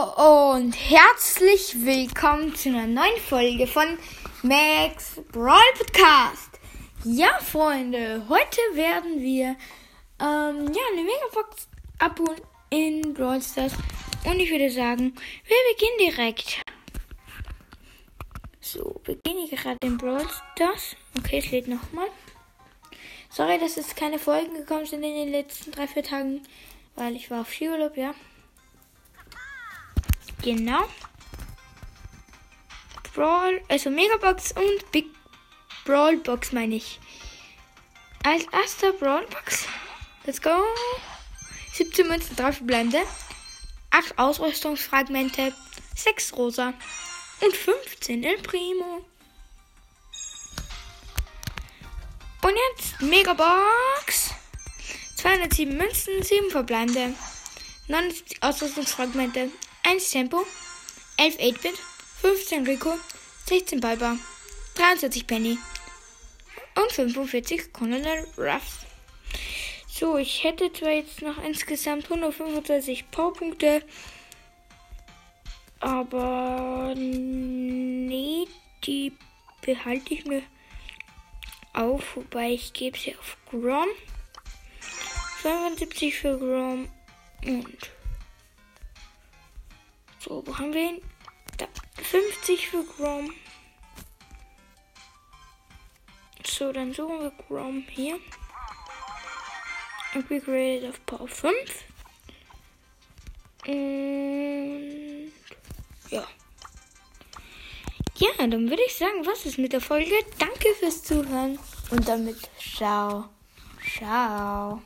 Und herzlich willkommen zu einer neuen Folge von Max Brawl Podcast. Ja, Freunde, heute werden wir ähm, ja, eine Megabox abholen in Brawl Stars. Und ich würde sagen, wir beginnen direkt. So, beginne ich gerade in Brawl Stars. Okay, es lädt nochmal. Sorry, dass es keine Folgen gekommen sind in den letzten drei, vier Tagen, weil ich war auf Skiurlaub, ja. Genau. Brawl, also Megabox und Big Brawl Box meine ich. Als erster Brawl Box. Let's go. 17 Münzen, 3 verbleibende. 8 Ausrüstungsfragmente. 6 rosa. Und 15 El Primo. Und jetzt Megabox. 207 Münzen, 7 verbleibende. 79 Ausrüstungsfragmente. 1 Tempo, 11 8-Bit, 15 Rico, 16 Piper, 23 Penny und 45 Colonel Ruffs. So, ich hätte zwar jetzt noch insgesamt 135 Powerpunkte, aber nee, die behalte ich mir auf, wobei ich gebe sie auf Grom. 75 für Grom und so, wo haben wir ihn? Da. 50 für Grom. So, dann suchen wir Grom hier. Upgraded auf Power 5. Und ja. Ja, dann würde ich sagen, was ist mit der Folge? Danke fürs Zuhören und damit ciao. Ciao.